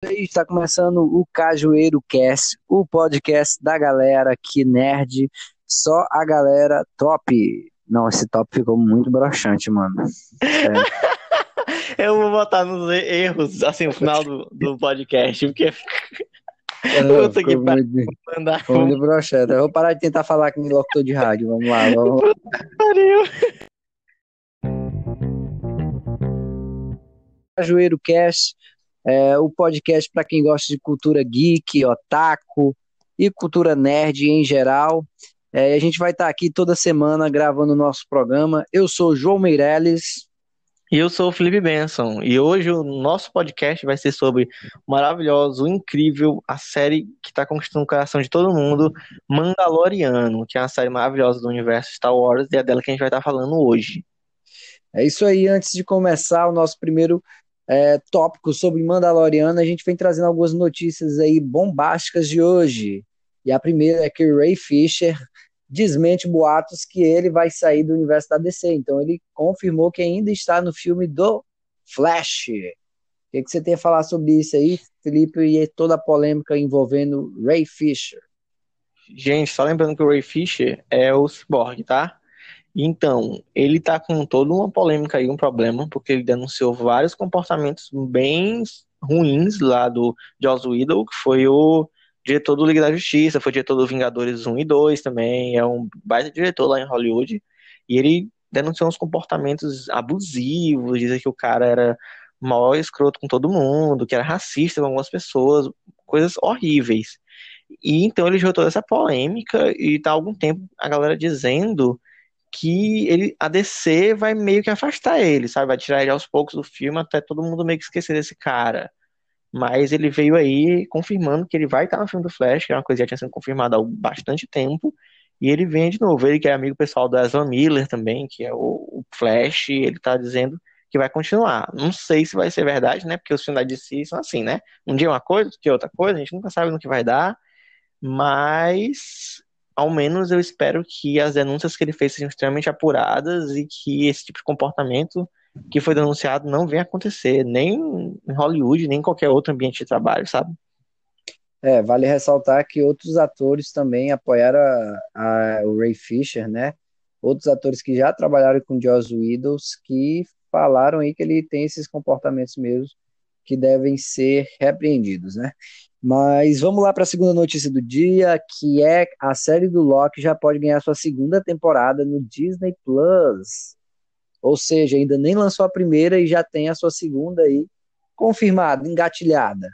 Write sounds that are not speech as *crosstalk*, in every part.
Está começando o Cajueiro Cast, o podcast da galera que nerd, só a galera top. Não, esse top ficou muito broxante, mano. É. *laughs* Eu vou botar nos erros, assim, no final do, do podcast, porque. *laughs* Não, que muito, mandar. Ficou muito broxante. Eu vou parar de tentar falar com o locutor de rádio. Vamos lá, vamos *laughs* lá. Pariu. Cajueiro Cast é, o podcast para quem gosta de cultura geek, otaku e cultura nerd em geral. É, a gente vai estar tá aqui toda semana gravando o nosso programa. Eu sou João Meirelles. E eu sou o Felipe Benson. E hoje o nosso podcast vai ser sobre o maravilhoso, o incrível, a série que está conquistando o coração de todo mundo, Mandaloriano, que é uma série maravilhosa do universo Star Wars, e é dela que a gente vai estar tá falando hoje. É isso aí. Antes de começar o nosso primeiro é, tópicos sobre Mandaloriano, a gente vem trazendo algumas notícias aí bombásticas de hoje. E a primeira é que Ray Fisher desmente boatos que ele vai sair do universo da DC. Então ele confirmou que ainda está no filme do Flash. O que, que você tem a falar sobre isso aí, Felipe, e toda a polêmica envolvendo Ray Fisher? Gente, só lembrando que o Ray Fisher é o Cyborg, tá? Então, ele tá com toda uma polêmica aí, um problema, porque ele denunciou vários comportamentos bem ruins lá do Joss Whedon, que foi o diretor do Liga da Justiça, foi diretor do Vingadores 1 e 2 também, é um baita diretor lá em Hollywood, e ele denunciou uns comportamentos abusivos, dizia que o cara era mal escroto com todo mundo, que era racista com algumas pessoas, coisas horríveis. E então ele gerou toda essa polêmica e tá há algum tempo a galera dizendo que ele, a DC vai meio que afastar ele, sabe? Vai tirar ele aos poucos do filme até todo mundo meio que esquecer desse cara. Mas ele veio aí confirmando que ele vai estar no filme do Flash, que é uma coisa que já tinha sido confirmada há bastante tempo. E ele vem de novo. Ele que é amigo pessoal do Ezra Miller também, que é o, o Flash, ele tá dizendo que vai continuar. Não sei se vai ser verdade, né? Porque os filmes da DC são assim, né? Um dia é uma coisa, outro dia é outra coisa, a gente nunca sabe no que vai dar. Mas ao menos eu espero que as denúncias que ele fez sejam extremamente apuradas e que esse tipo de comportamento que foi denunciado não venha acontecer, nem em Hollywood, nem em qualquer outro ambiente de trabalho, sabe? É, vale ressaltar que outros atores também apoiaram a, a, o Ray Fisher, né? Outros atores que já trabalharam com Joss Whedon que falaram aí que ele tem esses comportamentos mesmo que devem ser repreendidos, né? Mas vamos lá para a segunda notícia do dia, que é a série do Loki já pode ganhar sua segunda temporada no Disney Plus. Ou seja, ainda nem lançou a primeira e já tem a sua segunda aí confirmada, engatilhada.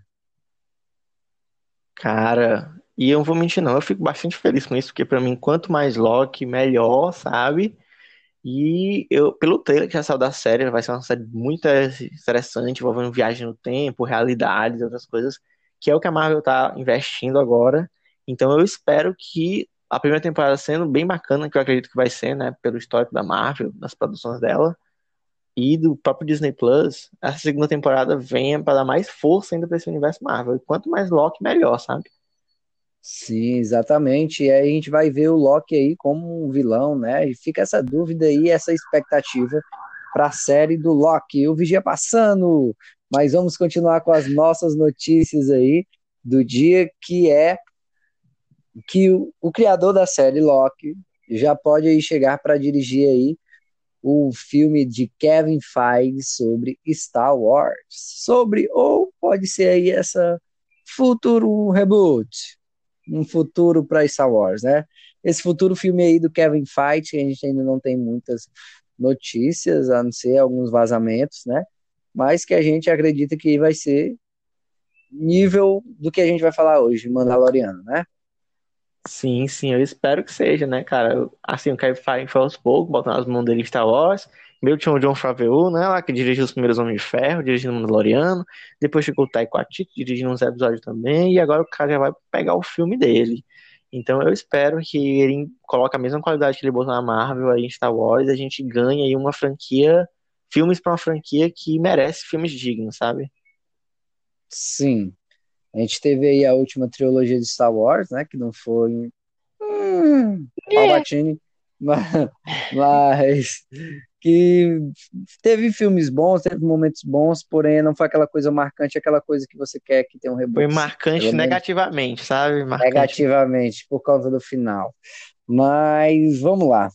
Cara, e eu não vou mentir não, eu fico bastante feliz com isso, porque para mim quanto mais Loki, melhor, sabe? E eu, pelo trailer que já saiu da série, vai ser uma série muito interessante, envolvendo viagem no tempo, realidades, outras coisas que é o que a Marvel está investindo agora. Então eu espero que a primeira temporada sendo bem bacana, que eu acredito que vai ser, né, pelo histórico da Marvel, das produções dela, e do próprio Disney Plus, essa segunda temporada venha para dar mais força ainda para esse universo Marvel. E quanto mais Loki, melhor, sabe? Sim, exatamente. E aí a gente vai ver o Loki aí como um vilão, né? E fica essa dúvida aí, essa expectativa para a série do Loki. O Vigia passando, mas vamos continuar com as nossas notícias aí do dia, que é que o, o criador da série Loki já pode aí chegar para dirigir aí o filme de Kevin Feige sobre Star Wars, sobre ou pode ser aí essa futuro reboot, um futuro para Star Wars, né? Esse futuro filme aí do Kevin Feige, a gente ainda não tem muitas notícias, a não ser alguns vazamentos, né? mas que a gente acredita que vai ser nível do que a gente vai falar hoje, Mandaloriano, né? Sim, sim, eu espero que seja, né, cara? Assim, o Kevin Feige foi aos poucos, botando as mãos dele em Star Wars. Meu tinha o John Favreau, né, lá que dirigiu os primeiros Homens de Ferro, dirigindo o Mandaloriano. Depois ficou o Taika Waititi dirigindo uns episódios também. E agora o cara já vai pegar o filme dele. Então eu espero que ele coloque a mesma qualidade que ele botou na Marvel aí em Star Wars. E a gente ganhe aí uma franquia filmes para uma franquia que merece filmes dignos, sabe? Sim. A gente teve aí a última trilogia de Star Wars, né? Que não foi. Hum, Palpatine. *laughs* Mas, mas que teve filmes bons, teve momentos bons, porém não foi aquela coisa marcante, aquela coisa que você quer que tenha um reboot. Foi marcante negativamente, sabe? Marcante. Negativamente, por causa do final. Mas vamos lá.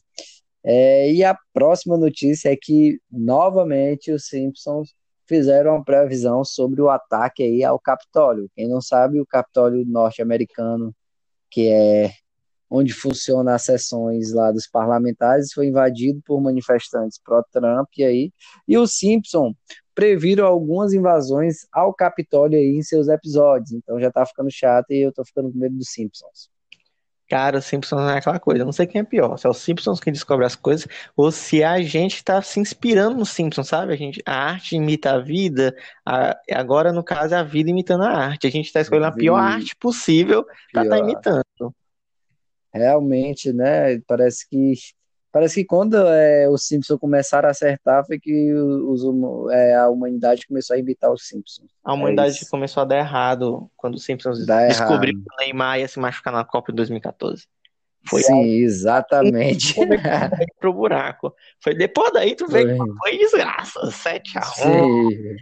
É, e a próxima notícia é que, novamente, os Simpsons fizeram uma previsão sobre o ataque aí ao Capitólio. Quem não sabe, o Capitólio norte-americano, que é onde funcionam as sessões lá dos parlamentares, foi invadido por manifestantes pró-Trump aí, e os Simpsons previram algumas invasões ao Capitólio aí em seus episódios, então já tá ficando chato e eu tô ficando com medo dos Simpsons. Cara, os Simpsons não é aquela coisa. Eu não sei quem é pior. Se é os Simpsons que descobre as coisas, ou se a gente tá se inspirando nos Simpsons, sabe? A, gente, a arte imita a vida. A, agora, no caso, é a vida imitando a arte. A gente tá escolhendo a pior arte possível pra estar tá imitando. Realmente, né? Parece que Parece que quando é, os Simpsons começaram a acertar, foi que os, é, a humanidade começou a imitar os Simpsons. A humanidade é começou a dar errado quando os Simpsons Dá descobriu errado. que o Neymar ia se machucar na Copa de 2014. Foi Sim, exatamente. Foi pro buraco. Foi depois daí tu veio foi, foi desgraça, 7x1.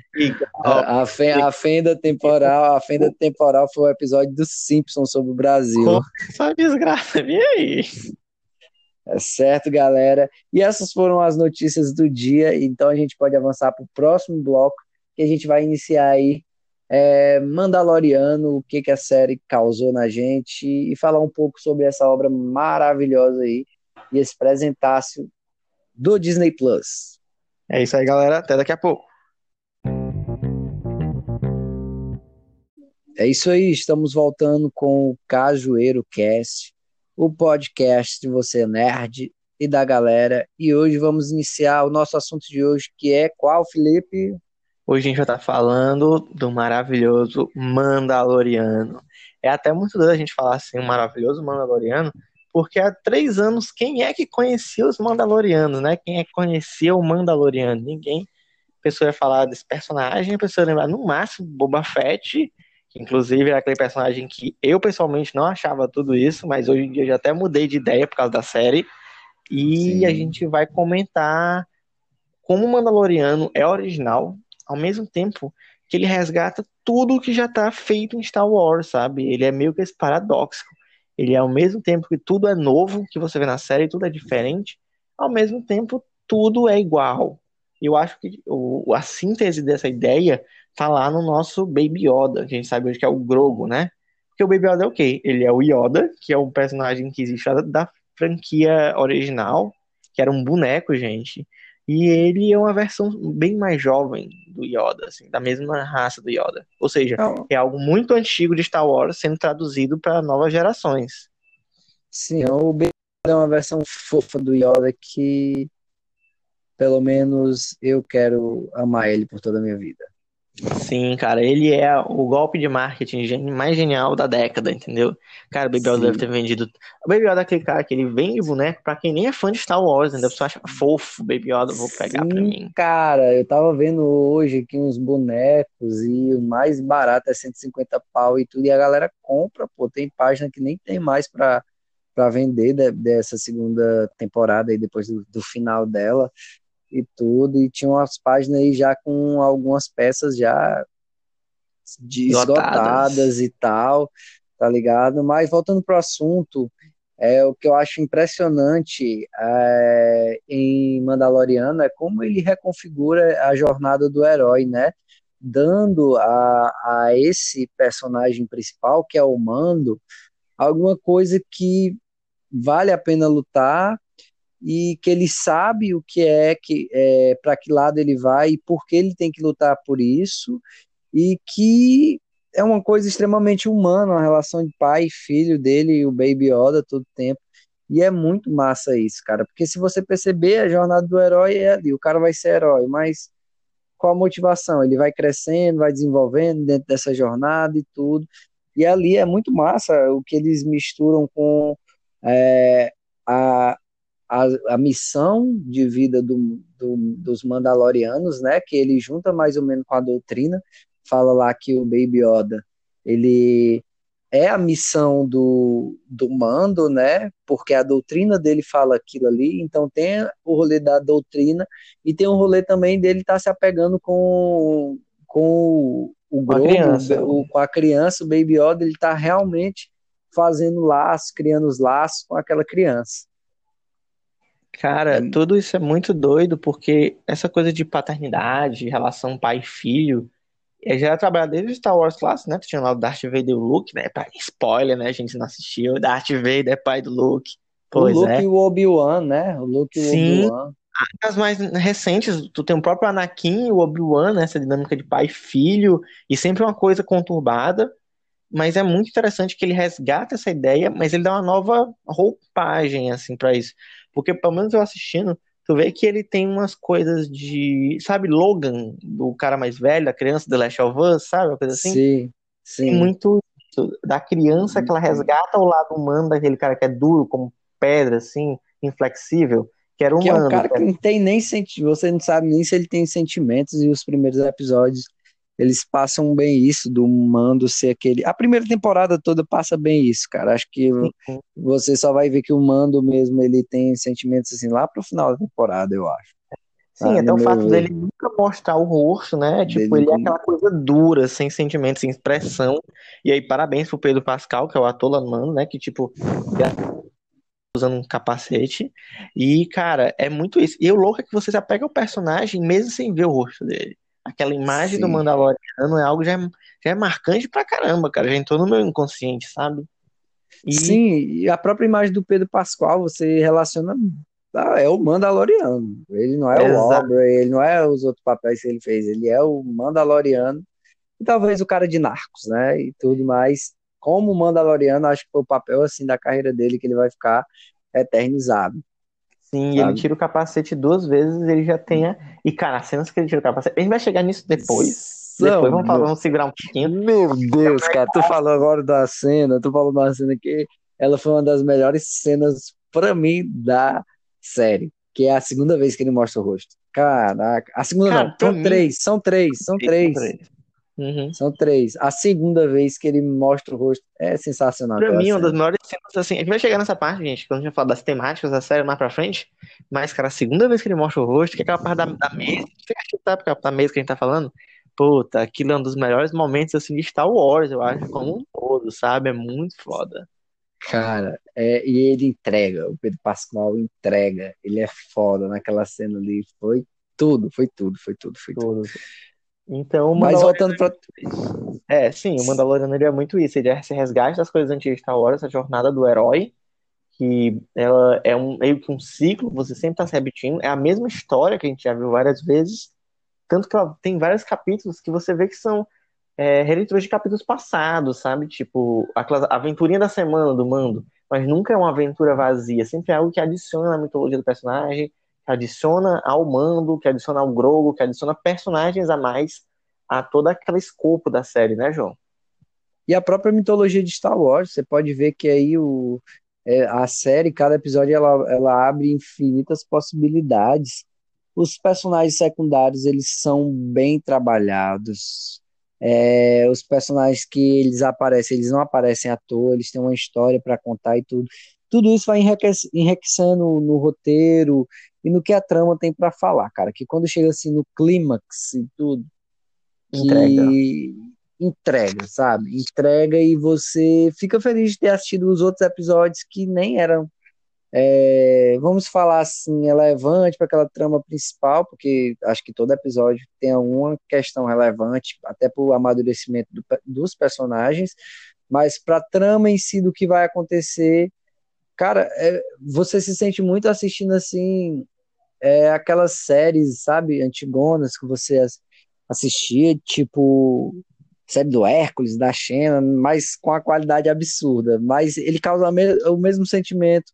A, a, a, fenda temporal, a fenda temporal foi o episódio dos Simpsons sobre o Brasil. Só desgraça, vem aí. É certo, galera? E essas foram as notícias do dia. Então a gente pode avançar para o próximo bloco, que a gente vai iniciar aí é, Mandaloriano, o que, que a série causou na gente e falar um pouco sobre essa obra maravilhosa aí e esse presentácio do Disney Plus. É isso aí, galera. Até daqui a pouco. É isso aí, estamos voltando com o Cajueiro Cast o podcast de Você Nerd e da galera. E hoje vamos iniciar o nosso assunto de hoje, que é qual, Felipe? Hoje a gente vai estar falando do maravilhoso Mandaloriano. É até muito doido a gente falar assim, o maravilhoso Mandaloriano, porque há três anos, quem é que conhecia os Mandalorianos, né? Quem é que conhecia o Mandaloriano? Ninguém. A pessoa ia falar desse personagem, a pessoa ia lembrar no máximo Boba Fett Inclusive, é aquele personagem que eu pessoalmente não achava tudo isso, mas hoje em dia já até mudei de ideia por causa da série. E Sim. a gente vai comentar como o Mandaloriano é original, ao mesmo tempo que ele resgata tudo que já está feito em Star Wars, sabe? Ele é meio que esse paradoxo. Ele é ao mesmo tempo que tudo é novo que você vê na série, tudo é diferente, ao mesmo tempo tudo é igual. Eu acho que o, a síntese dessa ideia tá lá no nosso Baby Yoda, que a gente sabe hoje que é o Grogo, né? Porque o Baby Yoda é o quê? Ele é o Yoda, que é um personagem que existe da franquia original, que era um boneco, gente. E ele é uma versão bem mais jovem do Yoda, assim, da mesma raça do Yoda. Ou seja, é algo muito antigo de Star Wars sendo traduzido para novas gerações. Sim, o Baby Yoda é uma versão fofa do Yoda que, pelo menos, eu quero amar ele por toda a minha vida. Sim, cara, ele é o golpe de marketing mais genial da década, entendeu? Cara, o Baby Yoda deve ter vendido. O Baby Yoda é aquele cara que ele vende boneco pra quem nem é fã de Star Wars, entendeu? A pessoa acha fofo, Baby Yoda, vou pegar Sim, pra mim. Cara, eu tava vendo hoje aqui uns bonecos e o mais barato é 150 pau e tudo, e a galera compra, pô. Tem página que nem tem mais pra, pra vender de, dessa segunda temporada aí, depois do, do final dela e tudo, e tinha umas páginas aí já com algumas peças já esgotadas e tal, tá ligado? Mas voltando pro assunto, é, o que eu acho impressionante é, em Mandaloriano é como ele reconfigura a jornada do herói, né? Dando a, a esse personagem principal, que é o Mando, alguma coisa que vale a pena lutar e que ele sabe o que é, que é, para que lado ele vai e por que ele tem que lutar por isso, e que é uma coisa extremamente humana, a relação de pai e filho dele, o Baby Yoda todo tempo. E é muito massa isso, cara, porque se você perceber, a jornada do herói é ali, o cara vai ser herói, mas qual a motivação? Ele vai crescendo, vai desenvolvendo dentro dessa jornada e tudo. E ali é muito massa o que eles misturam com é, a, a, a missão de vida do, do, dos Mandalorianos, né? Que ele junta mais ou menos com a doutrina. Fala lá que o Baby Yoda ele é a missão do, do mando, né? Porque a doutrina dele fala aquilo ali, então tem o rolê da doutrina e tem o rolê também dele estar tá se apegando com, com o Grogu, a criança. O, com a criança, o Baby Yoda, ele tá realmente fazendo laços, criando os laços com aquela criança. Cara, é... tudo isso é muito doido, porque essa coisa de paternidade, relação pai-filho, é, já era trabalhado desde o Star Wars clássico, né? Tu tinha lá o Darth Vader e o Luke, né? Spoiler, né? A gente não assistiu. Darth Vader é pai do Luke. Pois o Luke é. e o Obi-Wan, né? O Luke e o Obi-Wan. As mais recentes, tu tem o próprio Anakin e o Obi-Wan, né? Essa dinâmica de pai e filho, e sempre uma coisa conturbada, mas é muito interessante que ele resgata essa ideia, mas ele dá uma nova roupagem, assim, para isso. Porque, pelo menos eu assistindo, tu vê que ele tem umas coisas de. Sabe, Logan, do cara mais velho, da criança, The Last of Us, sabe? Uma coisa assim? Sim, sim. Tem muito da criança que ela resgata o lado humano daquele cara que é duro, como pedra, assim, inflexível. Que era humano. Que é um cara que não tem nem sentimento, você não sabe nem se ele tem sentimentos, e os primeiros episódios eles passam bem isso do Mando ser aquele. A primeira temporada toda passa bem isso, cara. Acho que uhum. você só vai ver que o Mando mesmo ele tem sentimentos assim lá pro final da temporada, eu acho. Sim, ah, até o fato dele nunca mostrar o rosto, né? Tipo, dele... ele é aquela coisa dura, sem sentimentos, sem expressão. E aí, parabéns pro Pedro Pascal, que é o ator lá no Mando, né? Que, tipo, usando um capacete. E, cara, é muito isso. E o louco é que você se apega ao personagem mesmo sem ver o rosto dele. Aquela imagem Sim. do Mandaloriano é algo já, já é marcante pra caramba, cara. Já entrou no meu inconsciente, sabe? E... Sim, e a própria imagem do Pedro Pascoal, você relaciona. Ah, é o Mandaloriano. Ele não é Exato. o Aubrey, ele não é os outros papéis que ele fez, ele é o Mandaloriano. E talvez o cara de Narcos, né? E tudo mais. Como Mandaloriano, acho que foi o papel assim da carreira dele que ele vai ficar eternizado. Sim, sabe? ele tira o capacete duas vezes, ele já tem a... E, cara, as cenas que ele tira o capacete. A gente vai chegar nisso depois. Não, depois vamos, falar, vamos segurar um pouquinho. Meu Deus, cara, tu falou agora da cena, tu falou da cena que ela foi uma das melhores cenas para mim da série, que é a segunda vez que ele mostra o rosto. Caraca, a segunda cara, não, são mim... três, são três, são três. São três. Uhum. São três. A segunda vez que ele mostra o rosto é sensacional. Pra mim, uma das maiores cenas, assim, a gente vai chegar nessa parte, gente, quando a gente falar das temáticas da série mais pra frente, mas, cara, a segunda vez que ele mostra o rosto, que é aquela parte da, da mesa, você acha que tá da mesa que a gente tá falando? Puta, aquilo é um dos melhores momentos, assim, de Star Wars, eu acho, como um todo, sabe? É muito foda. Cara, é, e ele entrega, o Pedro Pascoal entrega, ele é foda naquela cena ali, foi tudo, foi tudo, foi tudo, foi tudo. tudo. Então, Mas voltando para É, sim, o Mandaloriano ele é muito isso, ele é esse resgate das coisas antigas de Star Wars, essa jornada do herói, que ela é um, meio que um ciclo, você sempre está se repetindo, é a mesma história que a gente já viu várias vezes, tanto que ela tem vários capítulos que você vê que são é, releituras de capítulos passados, sabe? Tipo, aquela aventurinha da semana do Mando, mas nunca é uma aventura vazia, sempre é algo que adiciona na mitologia do personagem, que adiciona ao Mando, que adiciona ao Grogu, que adiciona personagens a mais a todo aquele escopo da série, né, João? E a própria mitologia de Star Wars, você pode ver que aí o, é, a série, cada episódio, ela, ela abre infinitas possibilidades. Os personagens secundários, eles são bem trabalhados. É, os personagens que eles aparecem, eles não aparecem à toa, eles têm uma história para contar e tudo. Tudo isso vai enriquecendo no roteiro e no que a trama tem para falar, cara. Que quando chega assim no clímax e tudo, entrega. entrega, sabe? Entrega e você fica feliz de ter assistido os outros episódios que nem eram, é, vamos falar assim, relevante para aquela trama principal, porque acho que todo episódio tem alguma questão relevante, até para o amadurecimento do, dos personagens, mas para a trama em si do que vai acontecer, cara, é, você se sente muito assistindo assim é aquelas séries, sabe, antigonas que você assistia, tipo série do Hércules, da Xena, mas com a qualidade absurda. Mas ele causa o mesmo sentimento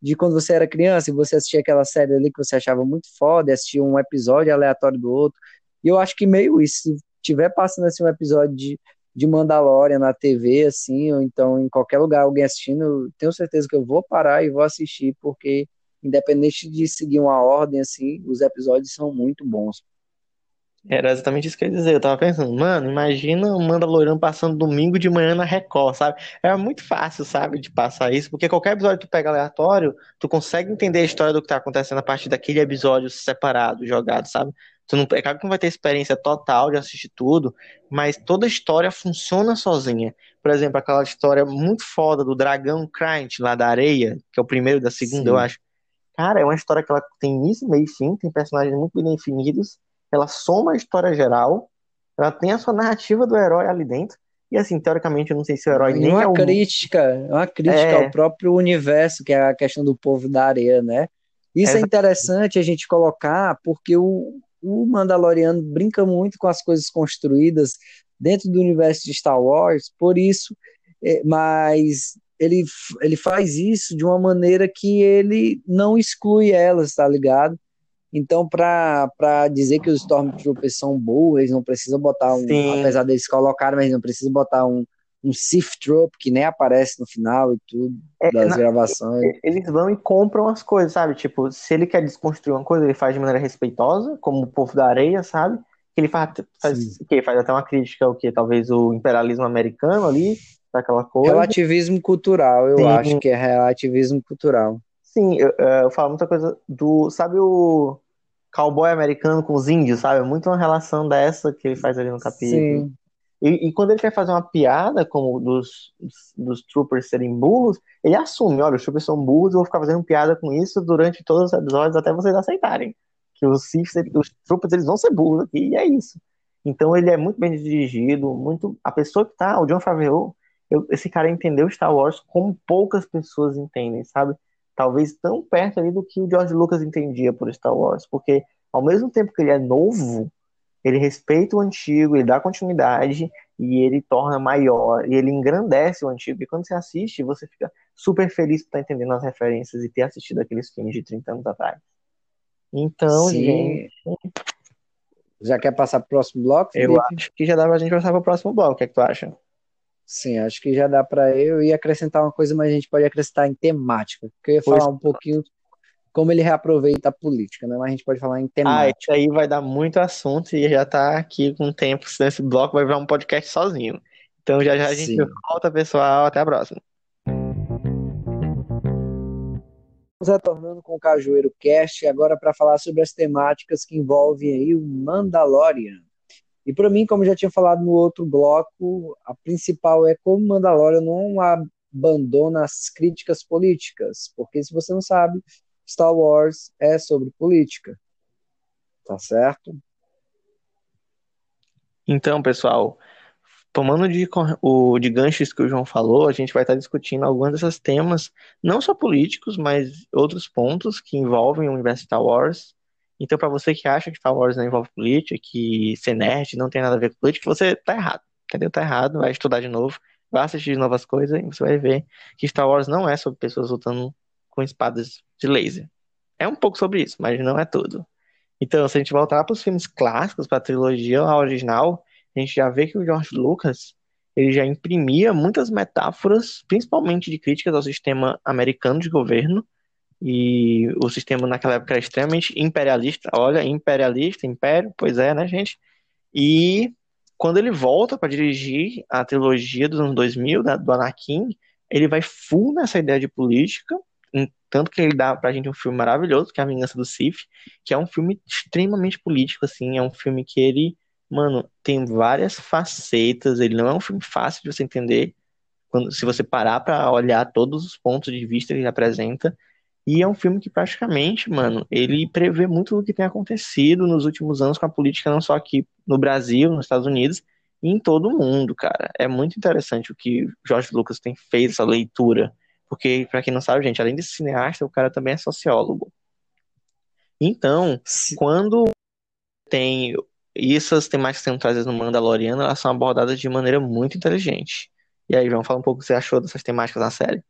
de quando você era criança e você assistia aquela série ali que você achava muito foda, assistia um episódio aleatório do outro. E eu acho que meio isso, se tiver passando assim um episódio de, de Mandalorian na TV, assim, ou então em qualquer lugar alguém assistindo, tenho certeza que eu vou parar e vou assistir, porque independente de seguir uma ordem assim, os episódios são muito bons. Era exatamente isso que eu ia dizer. Eu tava pensando, mano, imagina o Mandaloriano passando domingo de manhã na Record, sabe? Era muito fácil, sabe, de passar isso, porque qualquer episódio que tu pega aleatório, tu consegue entender a história do que tá acontecendo a partir daquele episódio separado, jogado, sabe? Tu não, é claro que não vai ter experiência total de assistir tudo, mas toda a história funciona sozinha. Por exemplo, aquela história muito foda do dragão Krant lá da areia, que é o primeiro da segunda, Sim. eu acho. Cara, é uma história que ela tem início, meio e fim, tem personagens muito bem definidos, ela soma a história geral, ela tem a sua narrativa do herói ali dentro, e assim, teoricamente, eu não sei se o herói E nem uma é o. crítica, uma crítica É, ao próprio universo, que é a questão do povo da areia, né? Isso é é interessante a gente colocar, porque o, o Mandaloriano brinca muito com as coisas construídas dentro do universo de Star Wars, por isso, é, mas ele, ele faz isso de uma maneira que ele não exclui elas, tá ligado? Então, para dizer que os Stormtroopers são burros, eles não precisam botar um, sim, apesar deles colocarem, mas não precisam botar um, um Sith Troop que nem aparece no final e tudo é, das na- gravações. eles vão e compram as coisas, sabe? Tipo, se ele quer desconstruir uma coisa, ele faz de maneira respeitosa, como o povo da areia, sabe? Que ele faz, faz, que faz até uma crítica ao que talvez o imperialismo americano ali, daquela coisa. Relativismo cultural, eu Sim, acho que é relativismo cultural. sim, eu, eh, eu falo muita coisa do, sabe o cowboy americano com os índios, sabe? É muito uma relação dessa que ele faz ali no capítulo. Sim, E, e quando ele quer fazer uma piada, como dos, dos, troopers serem burros, ele assume, olha, os troopers são burros, eu vou ficar fazendo piada com isso durante todos os episódios até vocês aceitarem. Que os Sith, os troopers, eles vão ser burros aqui, e é isso. Então ele é muito bem dirigido, muito... A pessoa que tá, o John Favreau, eu- esse cara entendeu Star Wars como poucas pessoas entendem, sabe? Talvez tão perto ali do que o George Lucas entendia por Star Wars, porque ao mesmo tempo que ele é novo, ele respeita o antigo, ele dá continuidade e ele torna maior, e ele engrandece o antigo. E quando você assiste, você fica super feliz por estar entendendo as referências e ter assistido aqueles filmes de 30 anos atrás. Então, gente, sim. Já quer passar pro próximo bloco, eu Felipe? acho que já dá pra gente passar pro próximo bloco. O que é que tu acha? Sim, acho que já dá para eu ir acrescentar uma coisa, mas a gente pode acrescentar em temática, porque eu ia Pois, falar um pouquinho como ele reaproveita a política, né? Mas a gente pode falar em ah, isso temática. aí vai dar muito assunto e já tá aqui com o tempo. Nesse bloco vai virar um podcast sozinho. Então, já já a gente Sim. volta, pessoal. Até a próxima. Estamos retornando com o Cajueiro Cast agora para falar sobre as temáticas que envolvem aí o Mandalorian. E para mim, como já tinha falado no outro bloco, a principal é como o Mandalorian não abandona as críticas políticas, porque se você não sabe, Star Wars é sobre política, tá certo? Então, pessoal, tomando de, o, de ganchos que o João falou, a gente vai estar discutindo alguns desses temas, não só políticos, mas outros pontos que envolvem o universo Star Wars. Então, para você que acha que Star Wars não envolve política, que ser nerd não tem nada a ver com política, você tá errado, entendeu? Tá errado, vai estudar de novo, vai assistir novas coisas e você vai ver que Star Wars não é sobre pessoas lutando com espadas de laser. É um pouco sobre isso, mas não é tudo. Então, se a gente voltar para os filmes clássicos, para a trilogia original, a gente já vê que o George Lucas ele já imprimia muitas metáforas, principalmente de críticas ao sistema americano de governo, e o sistema naquela época era extremamente imperialista. Olha, imperialista, império, pois é, né, gente? E quando ele volta para dirigir a trilogia dos anos 2000, da- do Anakin, ele vai full nessa ideia de política, tanto que ele dá pra gente um filme maravilhoso, que é A Vingança do Sith, que é um filme extremamente político, assim, é um filme que ele, mano, tem várias facetas, ele não é um filme fácil de você entender, quando, se você parar pra olhar todos os pontos de vista que ele apresenta, e é um filme que praticamente, mano, ele prevê muito do que tem acontecido nos últimos anos com a política, não só aqui no Brasil, nos Estados Unidos, e em todo o mundo, cara. É muito interessante o que George Lucas tem feito, essa leitura. Porque, pra quem não sabe, gente, além de cineasta, o cara também é sociólogo. Então, quando tem essas temáticas que são trazidas no Mandaloriano, elas são abordadas de maneira muito inteligente. E aí, João, fala um pouco o que você achou dessas temáticas na série.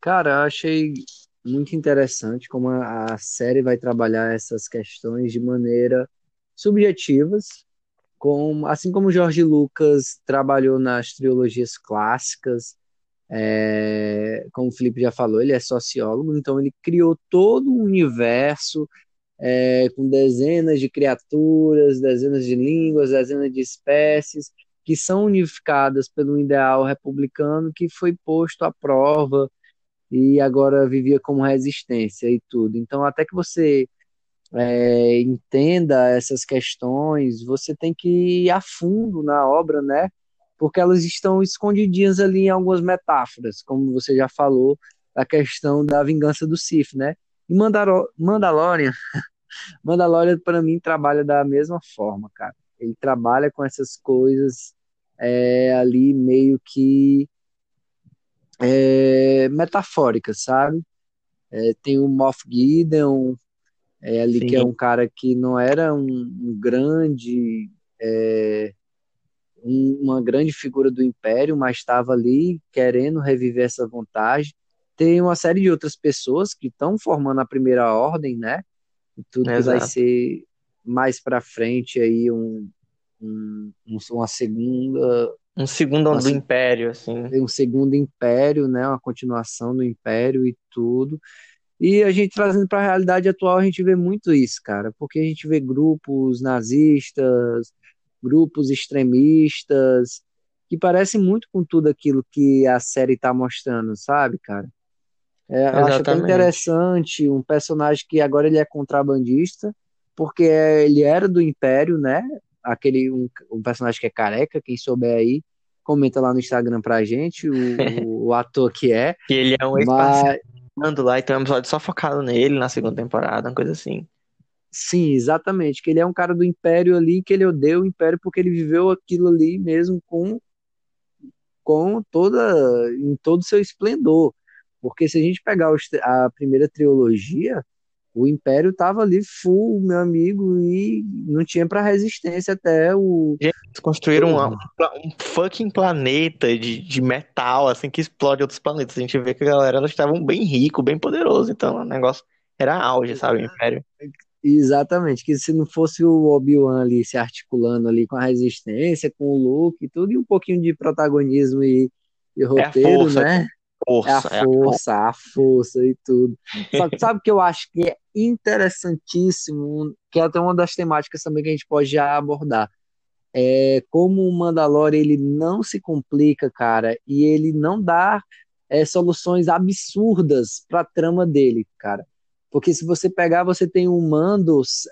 Cara, eu achei muito interessante como a série vai trabalhar essas questões de maneira subjetivas, como, assim como o Jorge Lucas trabalhou nas trilogias clássicas, é, como o Felipe já falou, ele é sociólogo, então ele criou todo um universo é, com dezenas de criaturas, dezenas de línguas, dezenas de espécies, que são unificadas pelo ideal republicano que foi posto à prova e agora vivia como resistência e tudo. Então, até que você é, entenda essas questões, você tem que ir a fundo na obra, né? Porque elas estão escondidinhas ali em algumas metáforas, como você já falou, a questão da vingança do Sif, né? E Mandalor Mandalorian, *laughs* Mandalorian para mim trabalha da mesma forma, cara. Ele trabalha com essas coisas é, ali meio que é, metafóricas, sabe? É, tem o Moff Gideon, é, ali Sim. que é um cara que não era um, um grande é, um, uma grande figura do Império, mas estava ali querendo reviver essa vontade. Tem uma série de outras pessoas que estão formando a primeira ordem, né? E tudo Exato. que vai ser mais para frente aí um, um, uma segunda um segundo uma, do Império, assim. Um segundo Império, né? Uma continuação do Império e tudo. E a gente trazendo para a realidade atual, a gente vê muito isso, cara, porque a gente vê grupos nazistas, grupos extremistas, que parecem muito com tudo aquilo que a série está mostrando, sabe, cara? É, eu acho até interessante um personagem que agora ele é contrabandista, porque ele era do Império, né? Aquele um, um personagem que é careca, quem souber aí, comenta lá no Instagram pra gente o, *laughs* o ator que é. Que ele é um ex-parceiro mas... lá e tem um episódio só focado nele na segunda temporada, uma coisa assim. Sim, exatamente. Que ele é um cara do Império ali, que ele odeia o Império porque ele viveu aquilo ali mesmo com, com toda em todo o seu esplendor. Porque se a gente pegar a primeira trilogia, o Império tava ali full, meu amigo, e não tinha para resistência até o. Eles construíram um, um fucking planeta de, de metal, assim, que explode outros planetas. A gente vê que a galera elas estavam bem rico, bem poderoso, então o negócio era auge, sabe, o Império. Exatamente, que se não fosse o Obi-Wan ali se articulando ali com a resistência, com o Luke e tudo, e um pouquinho de protagonismo e, e roteiro, é força, né? Força, é a força, é a força, a força e tudo. Só que *laughs* sabe que eu acho que é interessantíssimo, que é até uma das temáticas também que a gente pode já abordar. É como o Mandalorian ele não se complica, cara, e ele não dá é, soluções absurdas para a trama dele, cara. Porque se você pegar, você tem um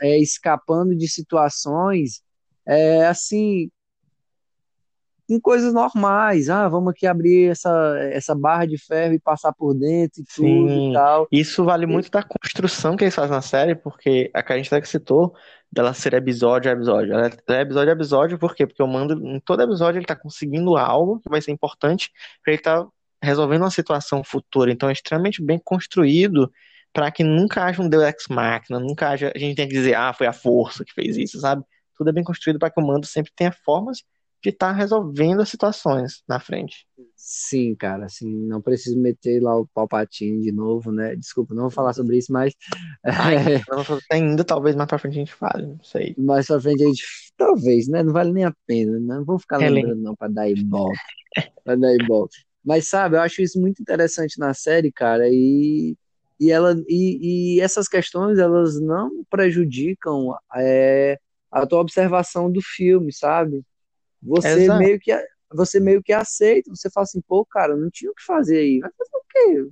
é, escapando de situações é, assim em coisas normais. Ah, vamos aqui abrir essa, essa barra de ferro e passar por dentro e tudo Sim, e tal. Isso vale muito da construção que eles fazem na série, porque a que gente até citou dela ser episódio a episódio. Ela é episódio a episódio, por quê? Porque eu mando em todo episódio ele tá conseguindo algo que vai ser importante ele estar tá resolvendo uma situação futura. Então é extremamente bem construído para que nunca haja um Deus Ex Machina, nunca haja, a gente tem que dizer, ah, foi a força que fez isso, sabe? Tudo é bem construído para que o mando sempre tenha formas de estar tá resolvendo as situações na frente. Sim, cara, assim, não preciso meter lá o palpatinho de novo, né? Desculpa, não vou falar sobre isso, mas. *laughs* Ai, *laughs* ainda, talvez mais pra frente a gente fale, não sei. Mais pra frente a gente. Talvez, né? Não vale nem a pena, né? Não vou ficar é lembrando, não, pra dar ibope. pra dar ibope. Mas, sabe, eu acho isso muito interessante na série, cara, e e, ela, e, e essas questões elas não prejudicam é, a tua observação do filme, sabe? Você Exato. meio que você meio que aceita, você fala assim, pô, cara, não tinha o que fazer aí. Vai fazer o quê?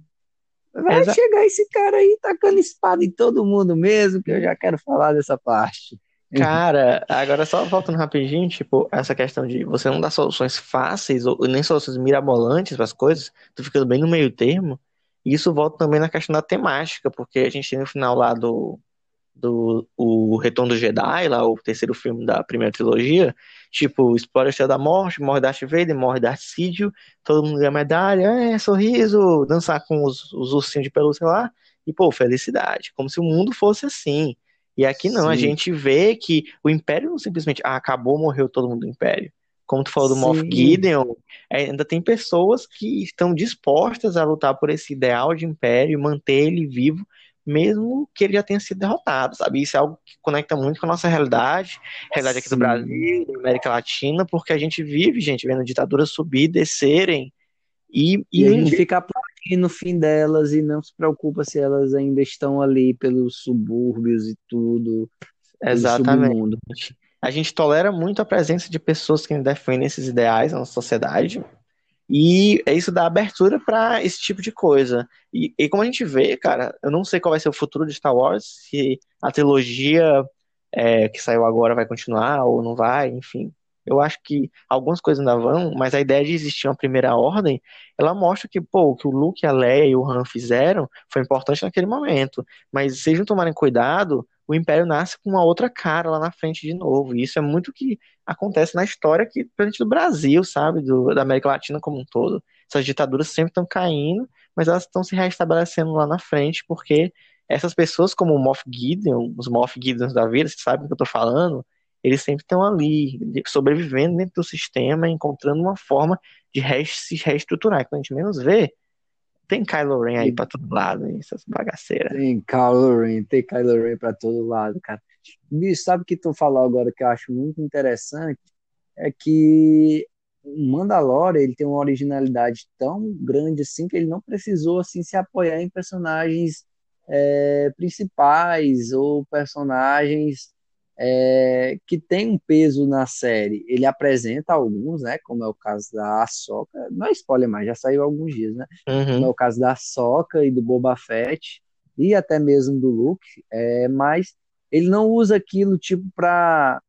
Vai Exato. chegar esse cara aí tacando espada em todo mundo mesmo, que eu já quero falar dessa parte. Cara, agora só voltando rapidinho, tipo, essa questão de você não dar soluções fáceis ou nem soluções mirabolantes para as coisas, tu ficando bem no meio termo, e isso volta também na questão da temática, porque a gente tem no final lá do, do o Retorno do Jedi, lá o terceiro filme da primeira trilogia, tipo, explora a Estrela da Morte, morre Darth Vader, morre Darth Sidio, todo mundo ganha medalha, é, sorriso, dançar com os, os ursinhos de pelúcia lá, e pô, felicidade, como se o mundo fosse assim. E aqui não, Sim. a gente vê que o Império não simplesmente, ah, acabou, morreu todo mundo do Império como tu falou do Sim. Moff Gideon, é, ainda tem pessoas que estão dispostas a lutar por esse ideal de império e manter ele vivo, mesmo que ele já tenha sido derrotado, sabe? Isso é algo que conecta muito com a nossa realidade, realidade aqui Sim. do Brasil, da América Latina, porque a gente vive, gente, vendo ditaduras subir, descerem, e, e, e a gente fica no fim delas e não se preocupa se elas ainda estão ali pelos subúrbios e tudo. Exatamente. A gente tolera muito a presença de pessoas que defendem esses ideais na sociedade. E isso dá abertura para esse tipo de coisa. E, e, como a gente vê, cara, eu não sei qual vai ser o futuro de Star Wars, se a trilogia é, que saiu agora vai continuar ou não vai, enfim. Eu acho que algumas coisas ainda vão, mas a ideia de existir uma primeira ordem, ela mostra que, pô, o que o Luke, a Leia e o Han fizeram foi importante naquele momento. Mas se eles não tomarem cuidado, o Império nasce com uma outra cara lá na frente de novo. E isso é muito que acontece na história aqui, presente do Brasil, sabe? Do, da América Latina como um todo. Essas ditaduras sempre estão caindo, mas elas estão se restabelecendo lá na frente, porque essas pessoas como o Moff Gideon, os Moff Gideons da vida, vocês sabem do que eu tô falando, eles sempre estão ali, sobrevivendo dentro do sistema, encontrando uma forma de se reestruturar. Quando a gente menos vê, tem Kylo Ren aí pra todo lado, essas bagaceiras. Tem Kylo Ren, tem Kylo Ren pra todo lado, cara. Bicho, sabe o que tu falou agora que eu acho muito interessante? É que o Mandalorian ele tem uma originalidade tão grande assim que ele não precisou assim se apoiar em personagens é, principais ou personagens é, que tem um peso na série. Ele apresenta alguns, né? Como é o caso da Ahsoka. Não é spoiler mais, já saiu alguns dias, né? Uhum. Como é o caso da Ahsoka e do Boba Fett e até mesmo do Luke. É, mas ele não usa aquilo tipo para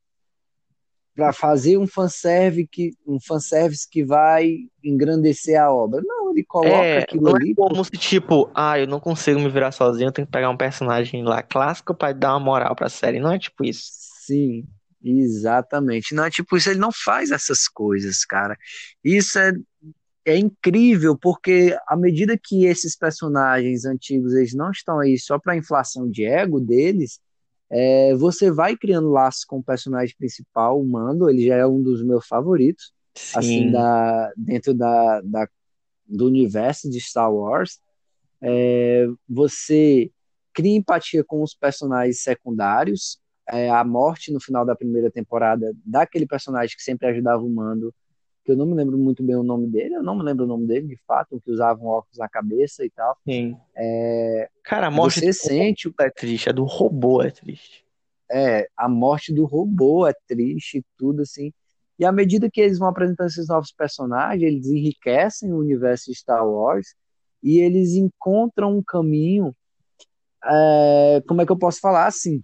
para fazer um fanservice que um fanservice que vai engrandecer a obra. Não, ele coloca é, aquilo não é ali. É como se tipo, ah, eu não consigo me virar sozinho, eu tenho que pegar um personagem lá clássico para dar uma moral para a série. Não é tipo isso. Sim, exatamente. Não é tipo isso, ele não faz essas coisas, cara. Isso é é incrível porque à medida que esses personagens antigos eles não estão aí só para inflação de ego deles, é, você vai criando laços com o personagem principal, o Mando, ele já é um dos meus favoritos, Sim. assim, da, dentro da, da, do universo de Star Wars. É, você cria empatia com os personagens secundários. É, a morte no final da primeira temporada daquele personagem que sempre ajudava o Mando que eu não me lembro muito bem o nome dele, eu não me lembro o nome dele, de fato, que usava um óculos na cabeça e tal. Sim. É, Cara, a morte você sente é triste, a do robô é triste. É, a morte do robô é triste e tudo assim. E à medida que eles vão apresentando esses novos personagens, eles enriquecem o universo de Star Wars e eles encontram um caminho. É, como é que eu posso falar assim?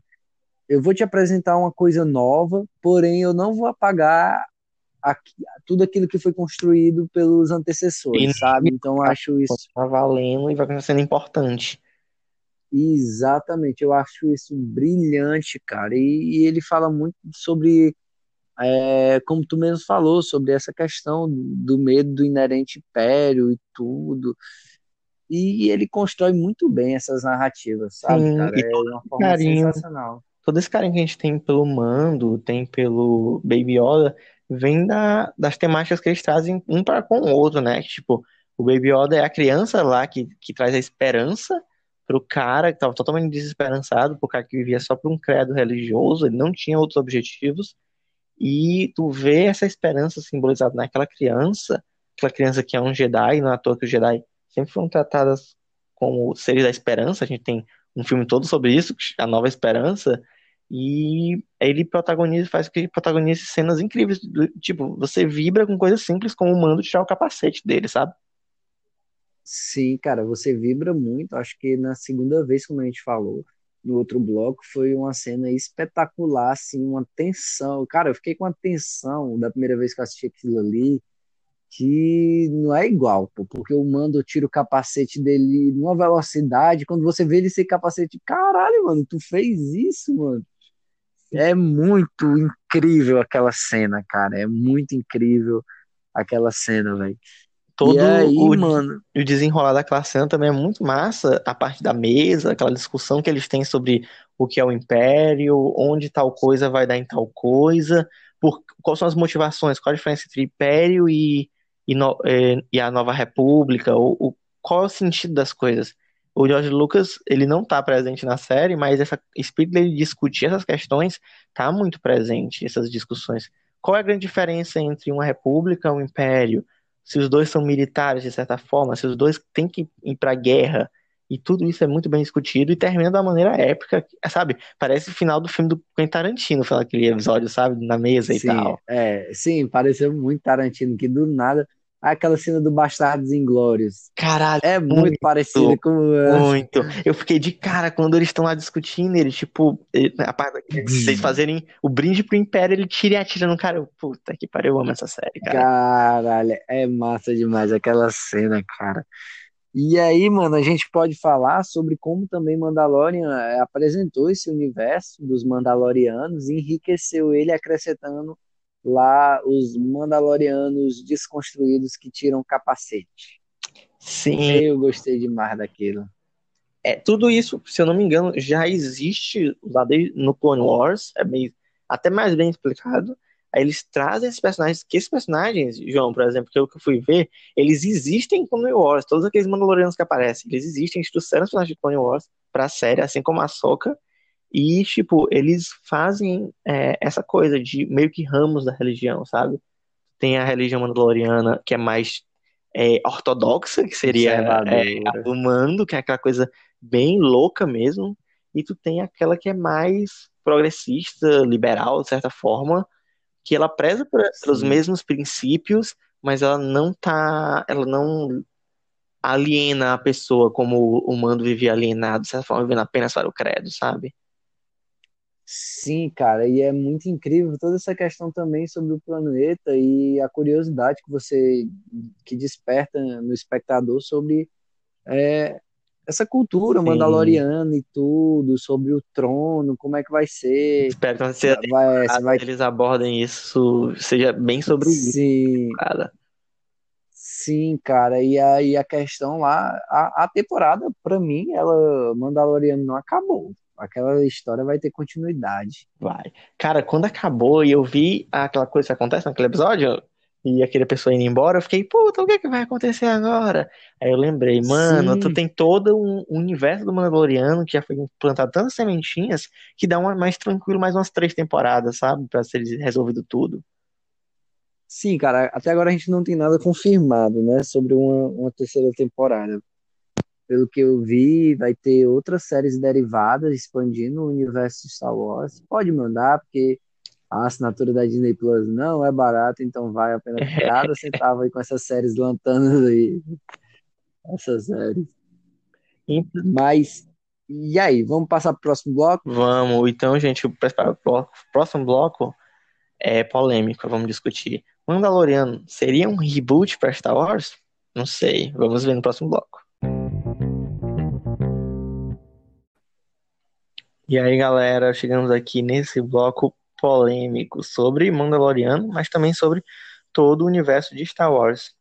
Eu vou te apresentar uma coisa nova, porém eu não vou apagar aqui, tudo aquilo que foi construído pelos antecessores, e, sabe? Então acho isso. *laughs* Tá valendo e vai sendo importante. Exatamente, eu acho isso brilhante, cara. E, e ele fala muito sobre, é, como tu mesmo falou, sobre essa questão do, do medo do inerente império e tudo. E ele constrói muito bem essas narrativas, sabe, Sim, cara? É uma forma carinho, sensacional. Todo esse carinho que a gente tem pelo Mando, tem pelo Baby Yoda, vem da, das temáticas que eles trazem um para com o outro, né? Tipo, o Baby Yoda é a criança lá que, que traz a esperança pro cara que estava totalmente desesperançado, pro cara que vivia só por um credo religioso, ele não tinha outros objetivos. E tu vê essa esperança simbolizada naquela criança, aquela criança que é um Jedi, não é à toa que os Jedi sempre foram tratadas como seres da esperança, a gente tem um filme todo sobre isso, a Nova Esperança, e ele protagoniza, faz que ele protagonize cenas incríveis. Tipo, você vibra com coisas simples como o mando tirar o capacete dele, sabe? Sim, cara, você vibra muito. Acho que na segunda vez, como a gente falou, no outro bloco, foi uma cena espetacular, assim, uma tensão. Cara, eu fiquei com uma tensão da primeira vez que eu assisti aquilo ali, que não é igual, pô, porque o Mando tira o capacete dele numa velocidade, quando você vê ele sem capacete, caralho, mano, tu fez isso, mano. É muito incrível aquela cena, cara. É muito incrível aquela cena, velho. Todo e aí, o, mano... o desenrolar daquela cena também é muito massa. A parte da mesa, aquela discussão que eles têm sobre o que é o Império, onde tal coisa vai dar em tal coisa, por, quais são as motivações, qual a diferença entre Império e, e, no, e, é, e a Nova República, o, o, qual é o sentido das coisas o George Lucas ele não está presente na série, mas esse espírito dele discutir essas questões está muito presente, essas discussões. Qual é a grande diferença entre uma república e um império? Se os dois são militares de certa forma, se os dois têm que ir pra guerra, e tudo isso é muito bem discutido e termina da maneira épica, sabe? Parece o final do filme do Quentin Tarantino, aquele episódio, sabe? Na mesa sim, e tal. É, sim, pareceu muito Tarantino, que do nada aquela cena do Bastardos Inglórios. Caralho. É muito, muito parecido com. Muito. Eu fiquei de cara quando eles estão lá discutindo, eles, tipo, a parte vocês fazerem o brinde pro Império, ele tira e atira no cara. Eu, puta que pariu, eu amo essa série, cara. Caralho, é massa demais aquela cena, cara. E aí, mano, a gente pode falar sobre como também Mandalorian eh, apresentou esse universo dos Mandalorianos e enriqueceu ele acrescentando lá os Mandalorianos desconstruídos que tiram capacete. Sim. Eu gostei demais daquilo. É, tudo isso, se eu não me engano, já existe lá no Clone Wars, é meio, até mais bem explicado. Aí eles trazem esses personagens, que esses personagens, João, por exemplo, que eu que fui ver, eles existem em Clone Wars, todos aqueles Mandalorianos que aparecem, eles existem, eles trouxeram os personagens de Clone Wars pra série, assim como a Soca, e, tipo, eles fazem é, essa coisa de meio que ramos da religião, sabe? Tem a religião mandaloriana, que é mais é, ortodoxa, que seria é, a do mando, que é aquela coisa bem louca mesmo, e tu tem aquela que é mais progressista, liberal, de certa forma, que ela preza por, pelos mesmos princípios, mas ela não tá, ela não aliena a pessoa como o mando vivia alienado, de certa forma, vivendo apenas para o credo, sabe? Sim, cara, e é muito incrível toda essa questão também sobre o planeta e a curiosidade que você que desperta no espectador sobre é, essa cultura Sim. mandaloriana e tudo, sobre o trono, como é que vai ser. Espero que você vai, vai... eles abordem isso, seja bem sobre Sim. isso. Cara. Sim, cara, e aí a questão lá, a, a temporada, para mim, ela, Mandaloriano não acabou. Aquela história vai ter continuidade. Vai. Cara, quando acabou e eu vi aquela coisa que acontece naquele episódio, e aquela pessoa indo embora, eu fiquei, puta, o que, é que vai acontecer agora? Aí eu lembrei, mano, Sim. tu tem todo um universo do Mandaloriano que já foi plantado tantas sementinhas que dá uma mais tranquilo mais umas três temporadas, sabe? Pra ser resolvido tudo. Sim, cara, até agora a gente não tem nada confirmado, né, sobre uma, uma terceira temporada. Pelo que eu vi, vai ter outras séries derivadas expandindo o universo de Star Wars. Pode mandar, porque a assinatura da Disney Plus não é barata, então vai a pena *laughs* cada centavo aí com essas séries lantanas aí. Essas séries. Mas, e aí, vamos passar para o próximo bloco? Vamos, então, gente, o próximo bloco é polêmico, vamos discutir. Mandaloriano seria um reboot para Star Wars? Não sei, vamos ver no próximo bloco. E aí, galera, chegamos aqui nesse bloco polêmico sobre Mandaloriano, mas também sobre todo o universo de Star Wars.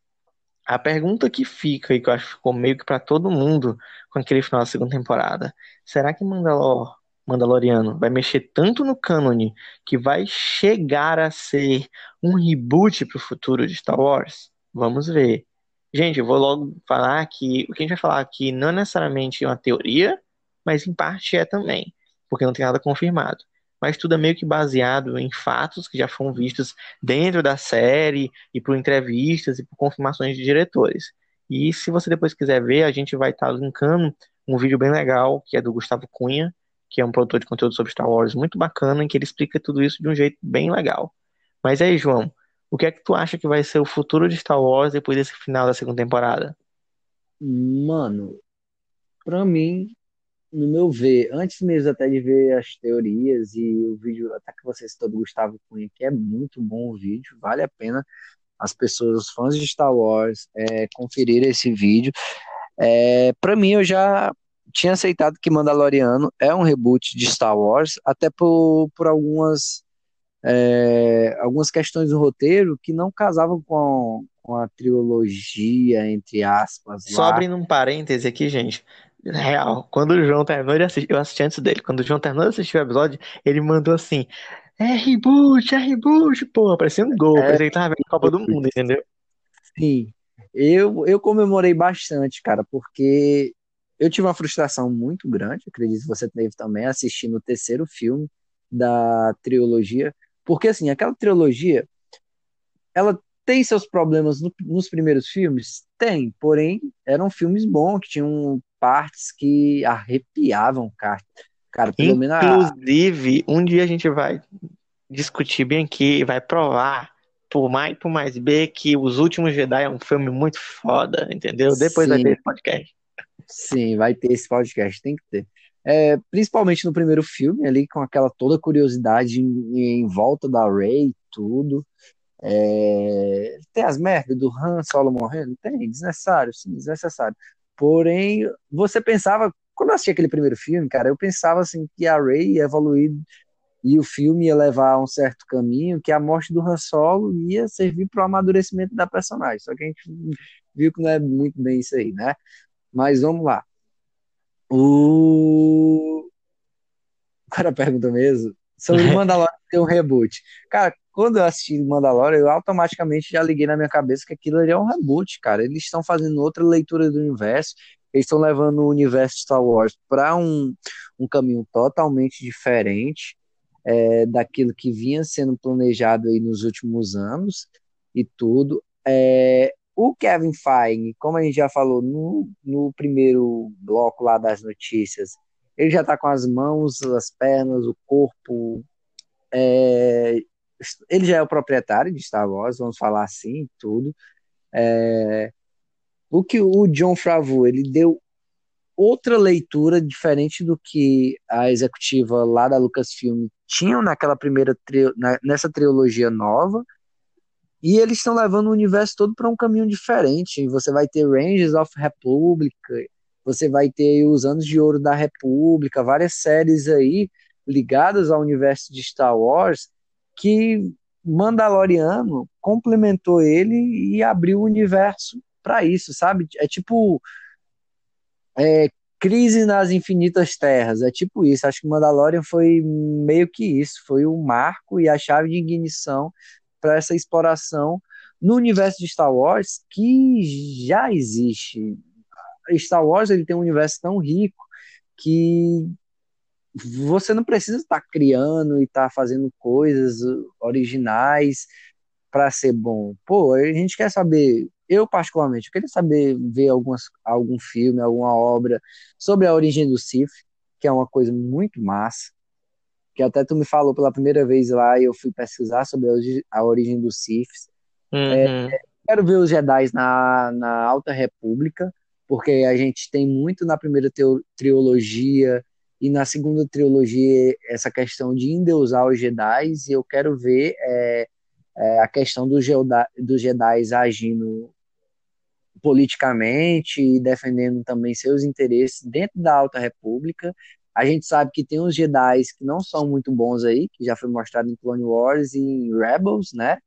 A pergunta que fica, e que eu acho que ficou meio que para todo mundo com aquele final da segunda temporada, será que Mandalor, Mandaloriano vai mexer tanto no cânone que vai chegar a ser um reboot para o futuro de Star Wars? Vamos ver. Gente, eu vou logo falar que o que a gente vai falar aqui não é necessariamente uma teoria, mas em parte é também, porque não tem nada confirmado mas tudo é meio que baseado em fatos que já foram vistos dentro da série e por entrevistas e por confirmações de diretores. E se você depois quiser ver, a gente vai estar tá linkando um vídeo bem legal que é do Gustavo Cunha, que é um produtor de conteúdo sobre Star Wars muito bacana, em que ele explica tudo isso de um jeito bem legal. Mas aí, João, o que é que tu acha que vai ser o futuro de Star Wars depois desse final da segunda temporada? Mano, pra mim, no meu ver, antes mesmo até de ver as teorias e o vídeo, até que você citou do Gustavo Cunha, que é muito bom o vídeo, vale a pena as pessoas, os fãs de Star Wars, é, conferir esse vídeo. É, para mim, eu já tinha aceitado que Mandaloriano é um reboot de Star Wars, até por, por algumas, é, algumas questões do roteiro que não casavam com, com a trilogia, entre aspas. Só abrindo um parêntese aqui, gente. Real, quando o João terminou assistir, eu assisti antes dele, quando o João terminou de assistir o episódio, ele mandou assim: É reboot, é reboot, pô, parecia um gol, é, parecia que tava vendo a Copa do Mundo, entendeu? Sim, eu, eu comemorei bastante, cara, porque eu tive uma frustração muito grande, acredito que você teve também, assistindo o terceiro filme da trilogia, porque assim, aquela trilogia, ela tem seus problemas no, nos primeiros filmes? Tem, porém, eram filmes bons, que tinham partes que arrepiavam, cara. Cara, pelo menos. Inclusive, um dia a gente vai discutir bem aqui e vai provar por mais por mais B que Os Últimos Jedi é um filme muito foda, entendeu? Depois Sim. vai ter esse podcast. Sim, vai ter esse podcast, tem que ter. É, principalmente no primeiro filme, ali com aquela toda curiosidade em, em volta da Rey e tudo. É, tem as merdas do Han Solo morrendo? Tem, desnecessário, sim, desnecessário. Porém, você pensava, quando eu assisti aquele primeiro filme, cara, eu pensava assim que a Rey ia evoluir e o filme ia levar a um certo caminho, que a morte do Han Solo ia servir para o amadurecimento da personagem. Só que a gente viu que não é muito bem isso aí, né? Mas vamos lá. O. O cara pergunta mesmo sobre o Mandalorian ter um reboot. Cara, quando eu assisti Mandalorian, eu automaticamente já liguei na minha cabeça que aquilo ali é um reboot, cara. Eles estão fazendo outra leitura do universo, eles estão levando o universo Star Wars para um, um caminho totalmente diferente é, daquilo que vinha sendo planejado aí nos últimos anos e tudo. É, o Kevin Feige, como a gente já falou no, no primeiro bloco lá das notícias, ele já está com as mãos, as pernas, o corpo. É, ele já é o proprietário de Star Wars, vamos falar assim, tudo. É, o que o John Favreau ele deu outra leitura diferente do que a executiva lá da Lucasfilm tinham naquela primeira na, nessa trilogia nova e eles estão levando o universo todo para um caminho diferente. Você vai ter Rangers of Republic, você vai ter os Anos de Ouro da República, várias séries aí ligadas ao universo de Star Wars que Mandaloriano complementou ele e abriu o universo para isso, sabe? É tipo é, Crise nas Infinitas Terras, é tipo isso. Acho que Mandalorian foi meio que isso, foi o marco e a chave de ignição para essa exploração no universo de Star Wars que já existe. Star Wars ele tem um universo tão rico que você não precisa estar tá criando e estar tá fazendo coisas originais para ser bom. Pô, a gente quer saber, eu particularmente, eu queria saber ver algumas, algum filme, alguma obra sobre a origem do Sith, que é uma coisa muito massa que até tu me falou pela primeira vez lá e eu fui pesquisar sobre a origem dos Siths. Uhum. É, quero ver os Jedi na, na Alta República, porque a gente tem muito na primeira trilogia e na segunda trilogia essa questão de endeusar os Jedi, e eu quero ver é, é, a questão dos do Jedi agindo politicamente e defendendo também seus interesses dentro da Alta República a gente sabe que tem uns Jedi que não são muito bons aí, que já foi mostrado em Clone Wars e em Rebels, né?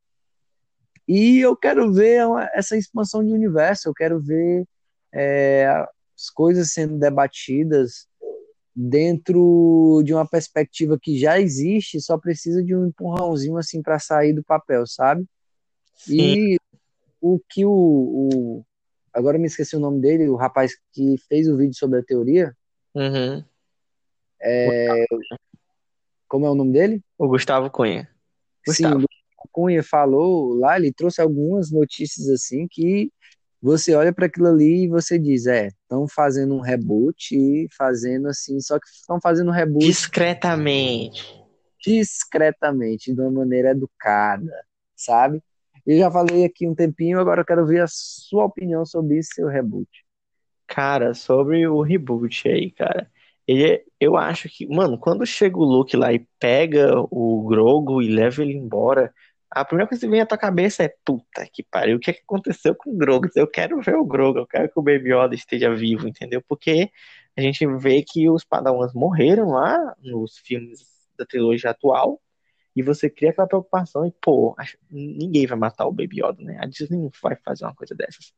E eu quero ver essa expansão de universo, eu quero ver é, as coisas sendo debatidas dentro de uma perspectiva que já existe, só precisa de um empurrãozinho assim para sair do papel, sabe? Sim. E o que o, o, agora me esqueci o nome dele, o rapaz que fez o vídeo sobre a teoria, uhum. É, como é o nome dele? O Gustavo Cunha. Gustavo. Sim, o Cunha falou lá, ele trouxe algumas notícias assim que você olha para aquilo ali e você diz, é, estão fazendo um reboot e fazendo assim, só que estão fazendo um reboot discretamente. Discretamente, de uma maneira educada, sabe? Eu já falei aqui um tempinho, agora eu quero ver a sua opinião sobre esse seu reboot. Cara, sobre o reboot aí, cara. Ele, eu acho que, mano, quando chega o Luke lá e pega o Grogo e leva ele embora, a primeira coisa que vem à tua cabeça é, puta que pariu, o que, é aconteceu com o Grogo? Eu quero ver o Grogo, eu quero que o Baby Yoda esteja vivo, entendeu? Porque a gente vê que os Padawans morreram lá nos filmes da trilogia atual, e você cria aquela preocupação e, pô, ninguém vai matar o Baby Yoda, né? A Disney não vai fazer uma coisa dessas.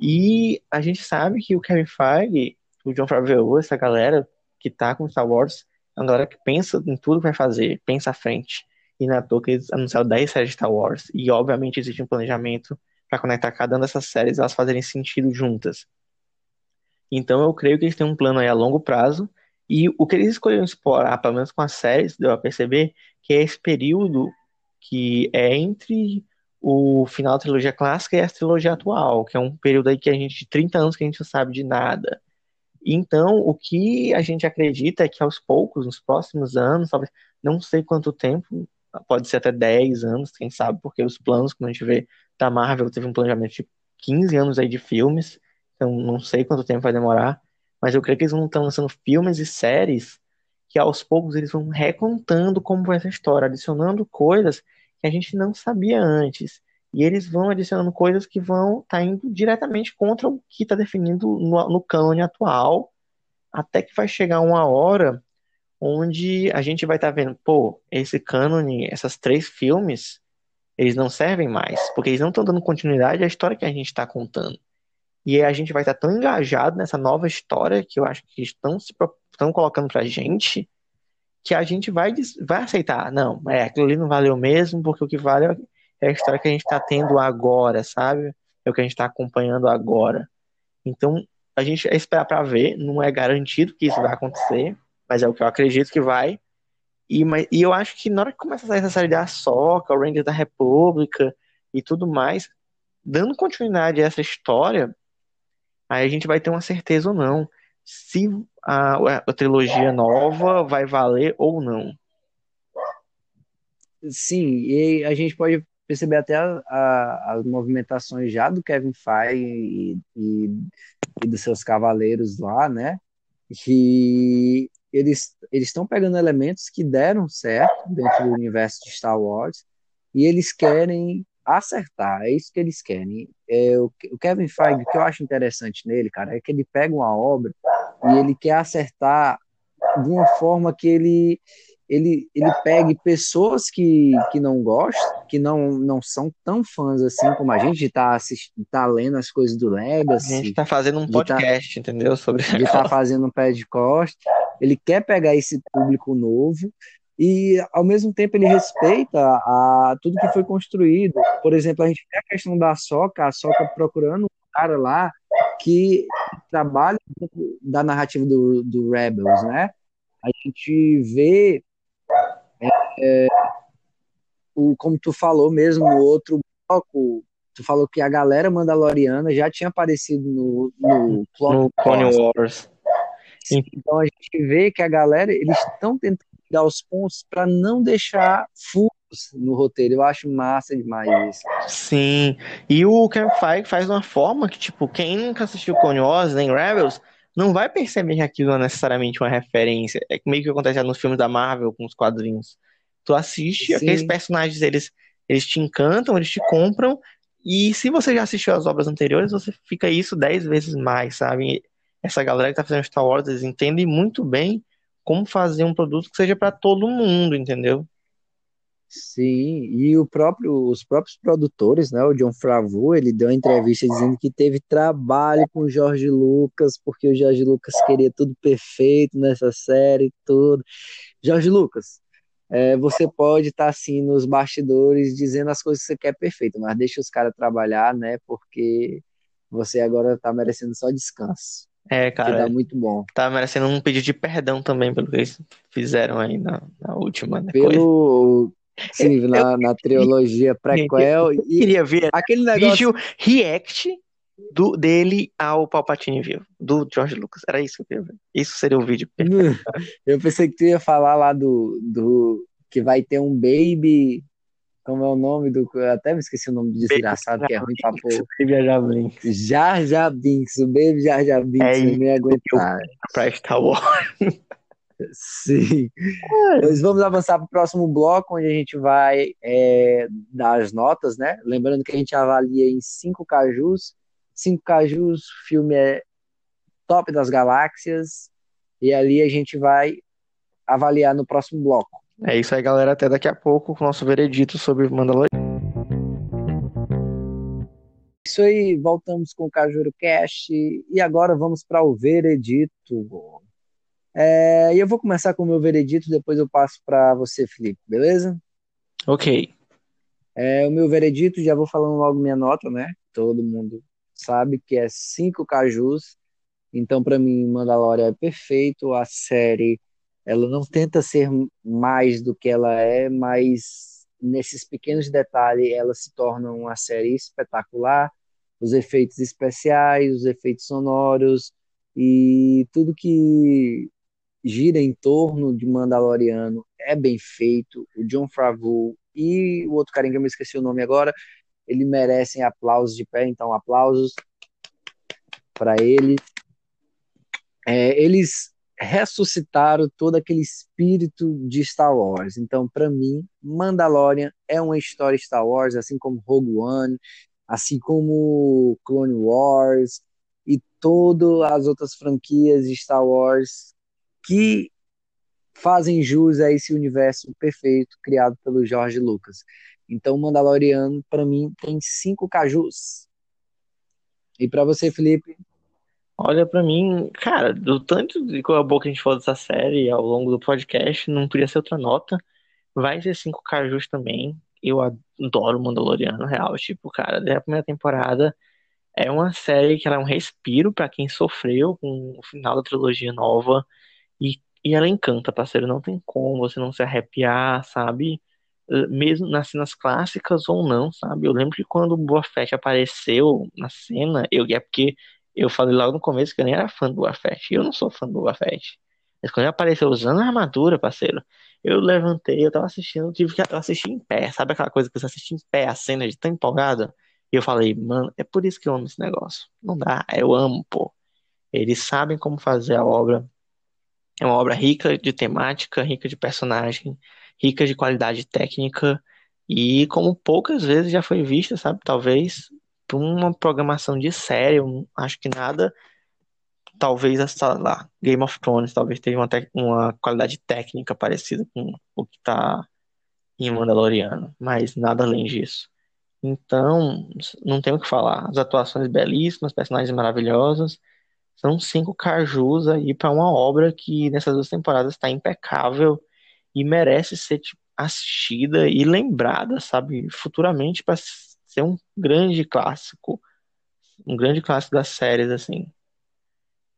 E a gente sabe que o Kevin Feige o John Favreau, essa galera que tá com Star Wars, é uma galera que pensa em tudo que vai fazer, pensa à frente. E na toa que eles anunciaram 10 séries de Star Wars. E obviamente existe um planejamento para conectar cada uma dessas séries elas fazerem sentido juntas. Então eu creio que eles têm um plano aí a longo prazo. E o que eles escolheram explorar, pelo menos com as séries, deu a perceber que é esse período que é entre o final da trilogia clássica e a trilogia atual, que é um período aí que a gente, de 30 anos que a gente não sabe de nada. Então, o que a gente acredita é que aos poucos, nos próximos anos, talvez, não sei quanto tempo, pode ser até 10 anos, quem sabe, porque os planos, como a gente vê, da Marvel teve um planejamento de 15 anos aí de filmes, então não sei quanto tempo vai demorar, mas eu creio que eles vão estar lançando filmes e séries que aos poucos eles vão recontando como vai essa história, adicionando coisas que a gente não sabia antes. E eles vão adicionando coisas que vão estar tá indo diretamente contra o que está definido no, no cânone atual, até que vai chegar uma hora onde a gente vai estar tá vendo, pô, esse cânone, essas três filmes, eles não servem mais, porque eles não estão dando continuidade à história que a gente está contando. E a gente vai estar tão engajado nessa nova história que eu acho que estão se estão colocando pra gente que a gente vai, vai aceitar. Não, é, aquilo ali não valeu mesmo, porque o que vale é a história que a gente está tendo agora, sabe? É o que a gente está acompanhando agora. Então, a gente é esperar para ver, não é garantido que isso vai acontecer, mas é o que eu acredito que vai. E, mas, e eu acho que na hora que começa a sair essa série da Soca, o Rangers da República e tudo mais, dando continuidade a essa história, aí a gente vai ter uma certeza ou não se a, a trilogia nova vai valer ou não. Sim, e a gente pode perceber até a, a, as movimentações já do Kevin Feige e, e, e, dos seus cavaleiros lá, né? Que eles eles estão pegando elementos que deram certo dentro do universo de Star Wars e eles querem acertar, é isso que eles querem. É, o, o Kevin Feige, o que eu acho interessante nele, cara, é que ele pega uma obra e ele quer acertar de uma forma que ele ele, ele pegue pessoas que, que não gostam, que não, não são tão fãs assim como a gente, está assistindo, tá lendo as coisas do Legacy. A gente está fazendo um tá podcast, tá, entendeu? Sobre Ele está *laughs* fazendo um podcast. Ele quer pegar esse público novo e, ao mesmo tempo, ele respeita a, tudo que foi construído. Por exemplo, a gente tem a questão da Soca, a Soca procurando um cara lá que trabalha da narrativa do, do Rebels, né? A gente vê, é, é, o, como tu falou mesmo no outro bloco, tu falou que a galera mandaloriana já tinha aparecido no, no no Clone Wars. Então a gente vê que a galera, eles estão tentando dar os pontos para não deixar furos no roteiro. Eu acho massa demais isso. Sim. E o Campfire faz de uma forma que, tipo, quem nunca assistiu Clone Wars nem Rebels não vai perceber que aquilo é necessariamente uma referência. É meio que acontece nos filmes da Marvel com os quadrinhos. Tu assiste, Sim. aqueles personagens, eles, eles te encantam, eles te compram, e se você já assistiu as obras anteriores, você fica isso dez vezes mais, sabe? Essa galera que tá fazendo Star Wars, eles entendem muito bem como fazer um produto que seja para todo mundo, entendeu? Sim, e o próprio, os próprios produtores, né, o John Favreau, ele deu uma entrevista dizendo que teve trabalho com o Jorge Lucas, porque o Jorge Lucas queria tudo perfeito nessa série, tudo. Jorge Lucas, é, você pode estar tá, assim nos bastidores dizendo as coisas que você quer perfeito, mas deixa os caras trabalhar, né, porque você agora está merecendo só descanso. É, cara. Que dá muito bom. Tá merecendo um pedido de perdão também pelo que eles fizeram aí na, na última. Né, pelo. Coisa. Sim, na, na trilogia prequel. Eu queria ver aquele negócio... vídeo react do, dele ao Palpatine vivo, do George Lucas. Era isso que eu queria ver. Isso seria o vídeo. *laughs* Eu pensei que tu ia falar lá do, do que vai ter um baby. Como é o nome do. Eu até me esqueci o nome do desgraçado, que é ruim pra pôr. *laughs* Baby Jar Binks. Jar Jar Binks, o Baby Jar Jar Binks, é, não me aguentar. Pra Star Wars. *laughs* Sim. Nós vamos avançar para o próximo bloco, onde a gente vai é, dar as notas, né? Lembrando que a gente avalia em 5 cajus. 5 cajus, o filme é top das galáxias. E ali a gente vai avaliar no próximo bloco. É isso aí, galera. Até daqui a pouco com o nosso veredito sobre Mandalorian. Isso aí, voltamos com o Cajuro Cast e agora vamos para o veredito. É, e eu vou começar com o meu veredito, depois eu passo para você, Felipe, beleza? Ok. É, o meu veredito, já vou falando logo minha nota, né? Todo mundo sabe que é 5 cajus. Então, para mim, Mandalorian é perfeito. A série, ela não tenta ser mais do que ela é, mas nesses pequenos detalhes ela se torna uma série espetacular. Os efeitos especiais, os efeitos sonoros e tudo que gira em torno de Mandaloriano é bem feito. O John Favreau e o outro carinha que eu me esqueci o nome agora, ele merecem aplausos de pé, então aplausos para ele. É, eles ressuscitaram todo aquele espírito de Star Wars. Então, para mim, Mandalorian é uma história Star Wars, assim como Rogue One, assim como Clone Wars e todas as outras franquias de Star Wars que fazem jus a esse universo perfeito criado pelo George Lucas. Então, Mandaloriano, para mim, tem cinco cajus. E para você, Felipe? Olha, para mim, cara, do tanto de a boca a gente falou dessa série ao longo do podcast, não podia ser outra nota. Vai ser cinco cajus também. Eu adoro Mandaloriano, real. Tipo, cara, desde a primeira temporada é uma série que ela é um respiro para quem sofreu com o final da trilogia nova. E, e ela encanta, parceiro. Não tem como você não se arrepiar, sabe? Mesmo nas cenas clássicas ou não, sabe? Eu lembro que quando o Boa Fett apareceu na cena, eu é porque eu falei logo no começo que eu nem era fã do Boa Fett. Eu não sou fã do Boa Fett. Mas quando ele apareceu usando a armadura, parceiro, eu levantei, eu tava assistindo, eu tive que assistir em pé. Sabe aquela coisa que você assiste em pé, a cena de tão empolgada? E eu falei, mano, é por isso que eu amo esse negócio. Não dá, eu amo, pô. Eles sabem como fazer a obra. É uma obra rica de temática, rica de personagem, rica de qualidade técnica e como poucas vezes já foi vista, sabe? Talvez por uma programação de série, acho que nada. Talvez, sei lá, Game of Thrones talvez tenha uma, uma qualidade técnica parecida com o que tá em Mandaloriano, mas nada além disso. Então, não tem o que falar. As atuações belíssimas, personagens maravilhosos. São cinco cajus aí para uma obra que nessas duas temporadas está impecável e merece ser tipo, assistida e lembrada, sabe, futuramente para ser um grande clássico, um grande clássico das séries assim.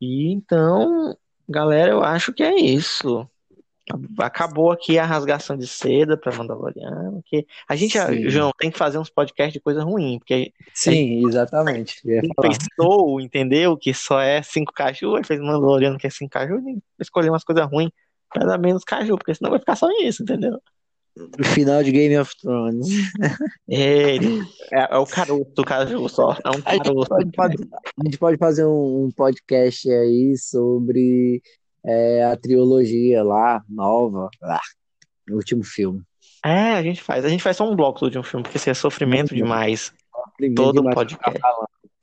E então, galera, eu acho que é isso. Acabou aqui a rasgação de seda para Mandaloriano, que a gente, Sim. João, tem que fazer uns podcasts de coisa ruim, porque Sim, gente, exatamente. Pensou, entendeu? Que só é cinco caju, aí fez Mandaloriano que é cinco caju, e escolheu umas coisas ruins para dar menos caju, porque senão vai ficar só nisso, entendeu? No final de Game of Thrones. *laughs* É, é, é o caroço do caju só. É um caroço. A gente pode, a gente pode fazer um, um podcast aí sobre é, a trilogia lá, nova, lá, no último filme. É, a gente faz. A gente faz só um bloco do último filme, porque seria sofrimento demais. Sofrimento todo demais podcast.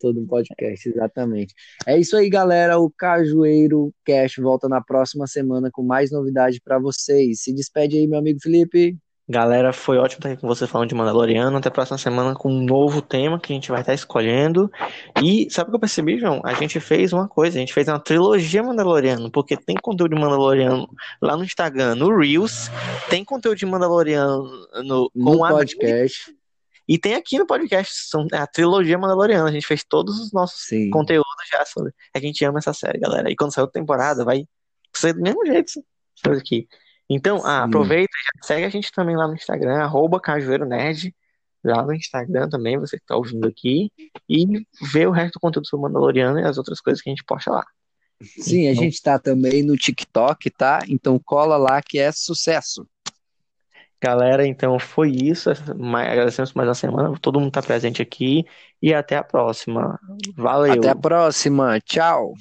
Todo um podcast, exatamente. É isso aí, galera. O Cajueiro Cash volta na próxima semana com mais novidade para vocês. Se despede aí, meu amigo Felipe. Galera, foi ótimo estar aqui com você falando de Mandaloriano. Até a próxima semana com um novo tema que a gente vai estar escolhendo. E sabe o que eu percebi, João? A gente fez uma coisa, a gente fez uma trilogia Mandaloriano, porque tem conteúdo de Mandaloriano lá no Instagram, no Reels, tem conteúdo de Mandaloriano no, no podcast. E tem aqui no podcast, são a trilogia Mandaloriana. A gente fez todos os nossos Sim. conteúdos já sobre. A gente ama essa série, galera. E quando sair a temporada, vai ser do mesmo jeito. Isso aqui. Então, ah, aproveita e segue a gente também lá no Instagram, arroba Cajueiro Nerd, lá no Instagram também, você que tá ouvindo aqui, e vê o resto do conteúdo sobre Mandaloriano e as outras coisas que a gente posta lá. Sim, então... a gente tá também no TikTok, tá? Então cola lá que é sucesso. Galera, então foi isso. Agradecemos mais uma semana. Todo mundo tá presente aqui. E até a próxima. Valeu. Até a próxima. Tchau.